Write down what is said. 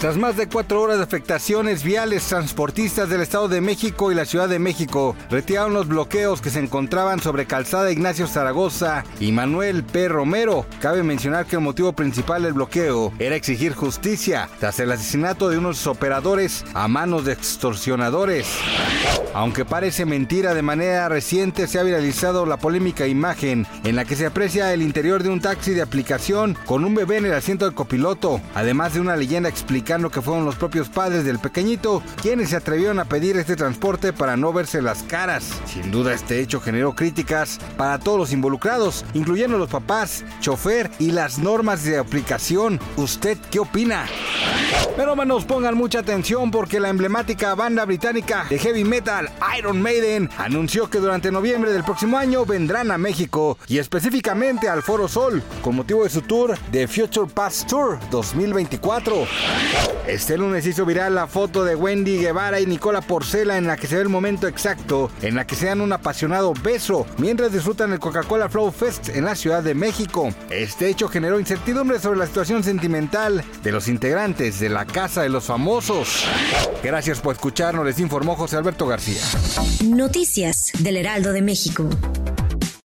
Tras más de cuatro horas de afectaciones viales, transportistas del Estado de México y la Ciudad de México retiraron los bloqueos que se encontraban sobre Calzada Ignacio Zaragoza y Manuel P. Romero. Cabe mencionar que el motivo principal del bloqueo era exigir justicia tras el asesinato de unos operadores a manos de extorsionadores. Aunque parece mentira, de manera reciente se ha viralizado la polémica imagen en la que se aprecia el interior de un taxi de aplicación con un bebé en el asiento del copiloto, además de una leyenda que fueron los propios padres del pequeñito quienes se atrevieron a pedir este transporte para no verse las caras. Sin duda este hecho generó críticas para todos los involucrados, incluyendo los papás, chofer y las normas de aplicación. ¿Usted qué opina? Pero manos, pongan mucha atención porque la emblemática banda británica de heavy metal Iron Maiden anunció que durante noviembre del próximo año vendrán a México y específicamente al Foro Sol con motivo de su tour de Future Past Tour 2024. Este lunes hizo viral la foto de Wendy Guevara y Nicola Porcela en la que se ve el momento exacto en la que se dan un apasionado beso mientras disfrutan el Coca-Cola Flow Fest en la Ciudad de México. Este hecho generó incertidumbre sobre la situación sentimental de los integrantes de la Casa de los Famosos. Gracias por escucharnos, les informó José Alberto García. Noticias del Heraldo de México.